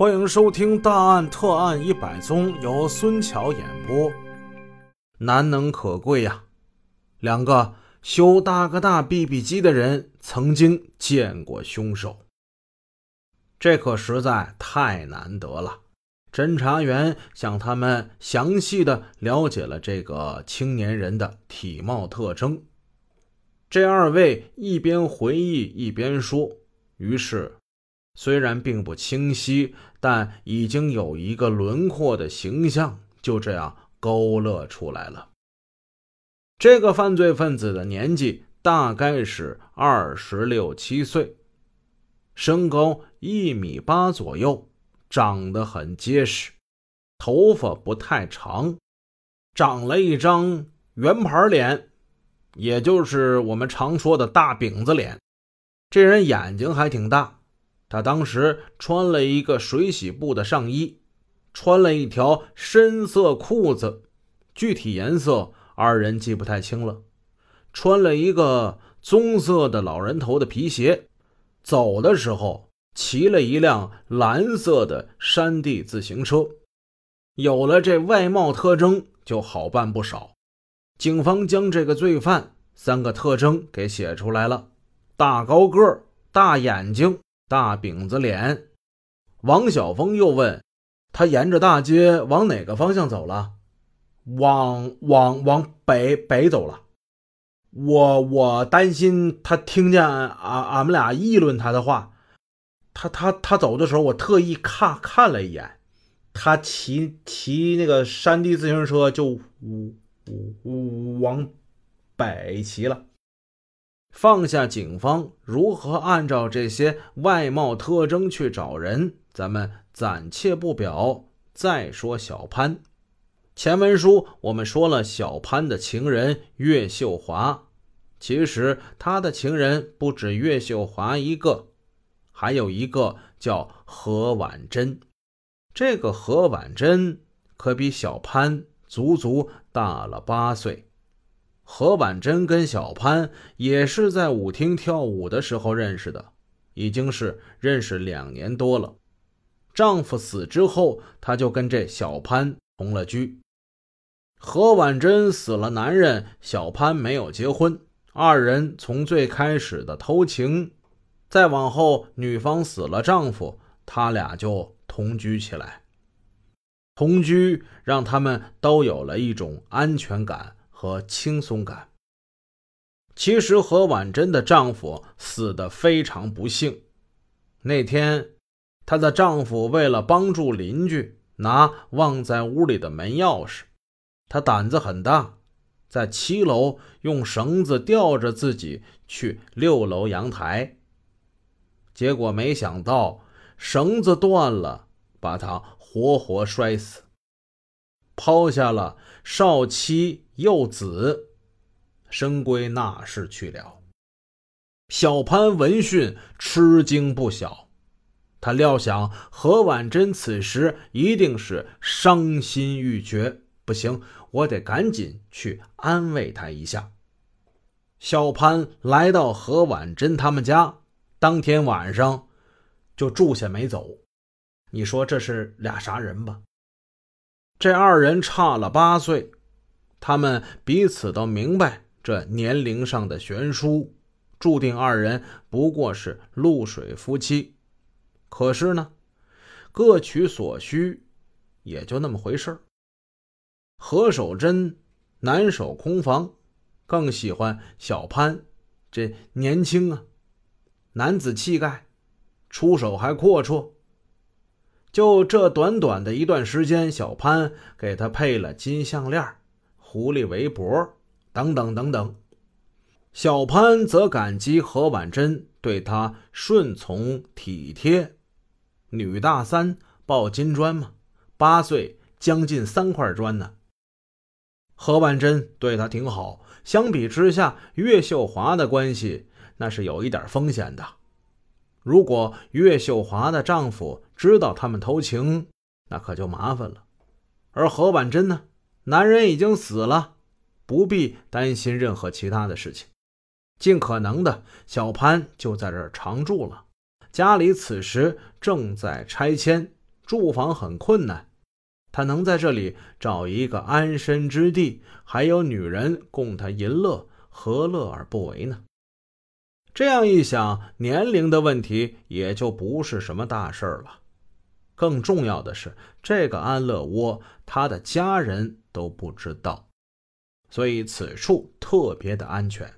欢迎收听《大案特案一百宗》，由孙桥演播。难能可贵呀，两个修大哥大 BB 机的人曾经见过凶手，这可实在太难得了。侦查员向他们详细的了解了这个青年人的体貌特征。这二位一边回忆一边说，于是。虽然并不清晰，但已经有一个轮廓的形象就这样勾勒出来了。这个犯罪分子的年纪大概是二十六七岁，身高一米八左右，长得很结实，头发不太长，长了一张圆盘脸，也就是我们常说的大饼子脸。这人眼睛还挺大。他当时穿了一个水洗布的上衣，穿了一条深色裤子，具体颜色二人记不太清了。穿了一个棕色的老人头的皮鞋，走的时候骑了一辆蓝色的山地自行车。有了这外貌特征，就好办不少。警方将这个罪犯三个特征给写出来了：大高个大眼睛。大饼子脸，王小峰又问：“他沿着大街往哪个方向走了？”“往往往北北走了。”“我我担心他听见俺俺们俩议论他的话。他他他走的时候，我特意看看了一眼，他骑骑那个山地自行车就呜呜呜往北骑了。”放下警方如何按照这些外貌特征去找人，咱们暂且不表。再说小潘，前文书我们说了小潘的情人岳秀华，其实他的情人不止岳秀华一个，还有一个叫何婉珍。这个何婉珍可比小潘足足大了八岁。何婉珍跟小潘也是在舞厅跳舞的时候认识的，已经是认识两年多了。丈夫死之后，她就跟这小潘同了居。何婉珍死了，男人小潘没有结婚，二人从最开始的偷情，再往后女方死了丈夫，他俩就同居起来。同居让他们都有了一种安全感。和轻松感。其实何婉珍的丈夫死得非常不幸。那天，她的丈夫为了帮助邻居拿忘在屋里的门钥匙，他胆子很大，在七楼用绳子吊着自己去六楼阳台。结果没想到绳子断了，把他活活摔死，抛下了少妻。幼子深归那世去了。小潘闻讯吃惊不小，他料想何婉珍此时一定是伤心欲绝，不行，我得赶紧去安慰她一下。小潘来到何婉珍他们家，当天晚上就住下没走。你说这是俩啥人吧？这二人差了八岁。他们彼此都明白这年龄上的悬殊，注定二人不过是露水夫妻。可是呢，各取所需，也就那么回事何守贞难守空房，更喜欢小潘，这年轻啊，男子气概，出手还阔绰。就这短短的一段时间，小潘给他配了金项链狐狸围脖，等等等等。小潘则感激何婉珍对他顺从体贴。女大三抱金砖嘛，八岁将近三块砖呢。何婉珍对他挺好。相比之下，岳秀华的关系那是有一点风险的。如果岳秀华的丈夫知道他们偷情，那可就麻烦了。而何婉珍呢？男人已经死了，不必担心任何其他的事情。尽可能的，小潘就在这儿常住了。家里此时正在拆迁，住房很困难，他能在这里找一个安身之地，还有女人供他淫乐，何乐而不为呢？这样一想，年龄的问题也就不是什么大事了。更重要的是，这个安乐窝他的家人都不知道，所以此处特别的安全。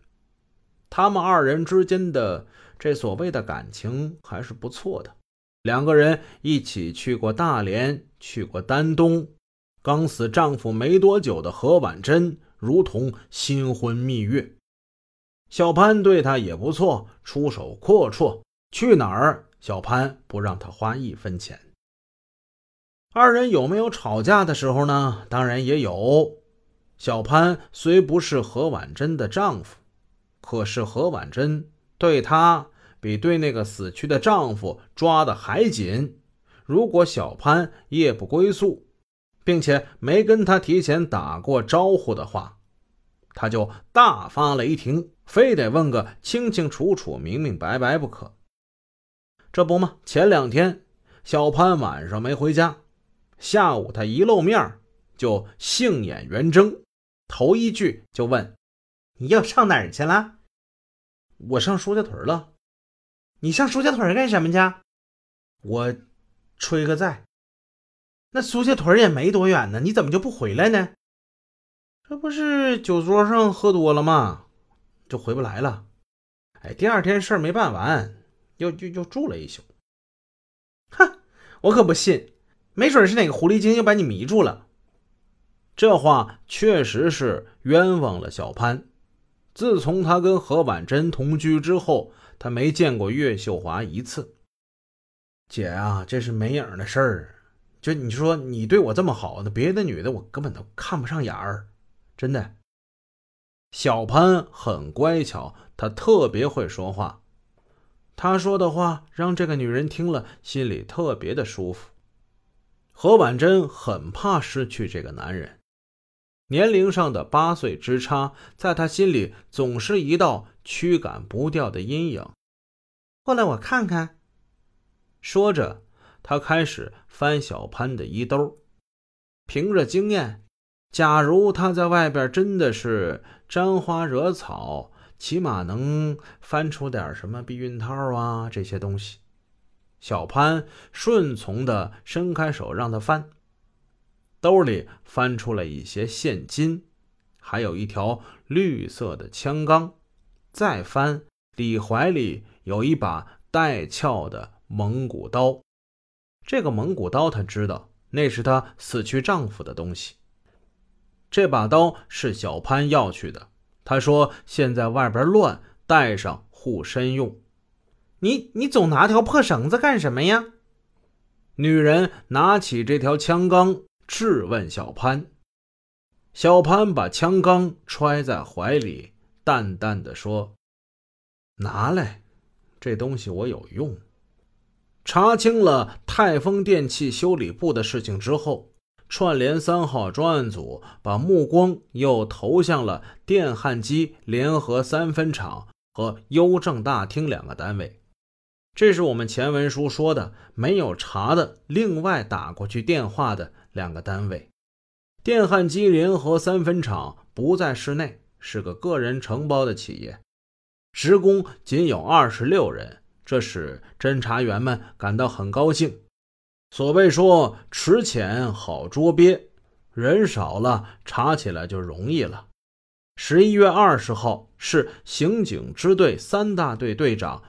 他们二人之间的这所谓的感情还是不错的。两个人一起去过大连，去过丹东。刚死丈夫没多久的何婉珍，如同新婚蜜月。小潘对她也不错，出手阔绰，去哪儿小潘不让她花一分钱。二人有没有吵架的时候呢？当然也有。小潘虽不是何婉珍的丈夫，可是何婉珍对他。比对那个死去的丈夫抓的还紧。如果小潘夜不归宿，并且没跟他提前打过招呼的话，他就大发雷霆，非得问个清清楚楚、明明白白不可。这不嘛，前两天小潘晚上没回家，下午他一露面就杏眼圆睁，头一句就问：“你要上哪儿去了？”“我上苏家屯了。”你上苏家屯干什么去？我吹个债。那苏家屯也没多远呢，你怎么就不回来呢？这不是酒桌上喝多了吗？就回不来了。哎，第二天事儿没办完，又又又住了一宿。哼，我可不信，没准是哪个狐狸精又把你迷住了。这话确实是冤枉了小潘。自从他跟何婉珍同居之后。他没见过岳秀华一次。姐啊，这是没影的事儿。就你说你对我这么好，那别的女的我根本都看不上眼儿，真的。小潘很乖巧，他特别会说话。他说的话让这个女人听了心里特别的舒服。何婉珍很怕失去这个男人，年龄上的八岁之差，在她心里总是一道。驱赶不掉的阴影。过来，我看看。说着，他开始翻小潘的衣兜。凭着经验，假如他在外边真的是沾花惹草，起码能翻出点什么避孕套啊这些东西。小潘顺从的伸开手让他翻，兜里翻出了一些现金，还有一条绿色的枪钢。再翻，李怀里有一把带鞘的蒙古刀。这个蒙古刀，他知道那是他死去丈夫的东西。这把刀是小潘要去的。他说：“现在外边乱，带上护身用。”你你总拿条破绳子干什么呀？女人拿起这条枪杆质问小潘。小潘把枪杆揣在怀里。淡淡的说：“拿来，这东西我有用。”查清了泰丰电器修理部的事情之后，串联三号专案组把目光又投向了电焊机联合三分厂和邮政大厅两个单位。这是我们前文书说的没有查的另外打过去电话的两个单位。电焊机联合三分厂不在市内。是个个人承包的企业，职工仅有二十六人，这使侦查员们感到很高兴。所谓说“池浅好捉鳖”，人少了查起来就容易了。十一月二十号，是刑警支队三大队队长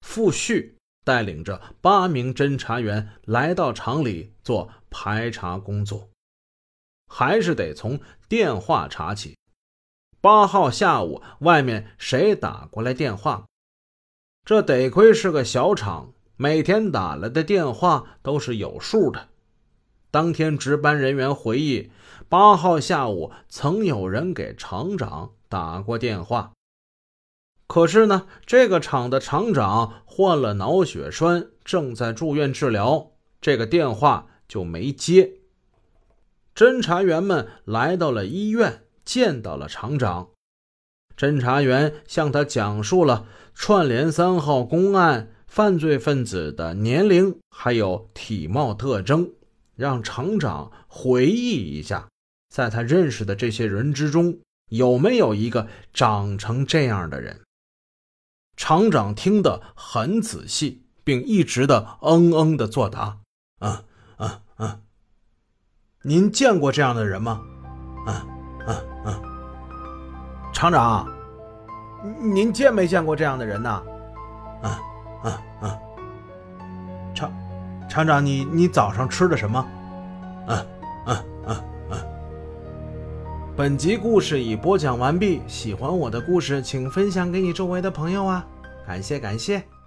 傅旭带领着八名侦查员来到厂里做排查工作，还是得从电话查起。八号下午，外面谁打过来电话？这得亏是个小厂，每天打来的电话都是有数的。当天值班人员回忆，八号下午曾有人给厂长打过电话，可是呢，这个厂的厂长患了脑血栓，正在住院治疗，这个电话就没接。侦查员们来到了医院。见到了厂长，侦查员向他讲述了串联三号公案犯罪分子的年龄还有体貌特征，让厂长回忆一下，在他认识的这些人之中，有没有一个长成这样的人。厂长听得很仔细，并一直的嗯嗯的作答。嗯嗯嗯，您见过这样的人吗？嗯嗯嗯，厂长，您见没见过这样的人呢？嗯嗯嗯，厂厂长，你你早上吃的什么？嗯嗯嗯嗯。本集故事已播讲完毕，喜欢我的故事，请分享给你周围的朋友啊！感谢感谢。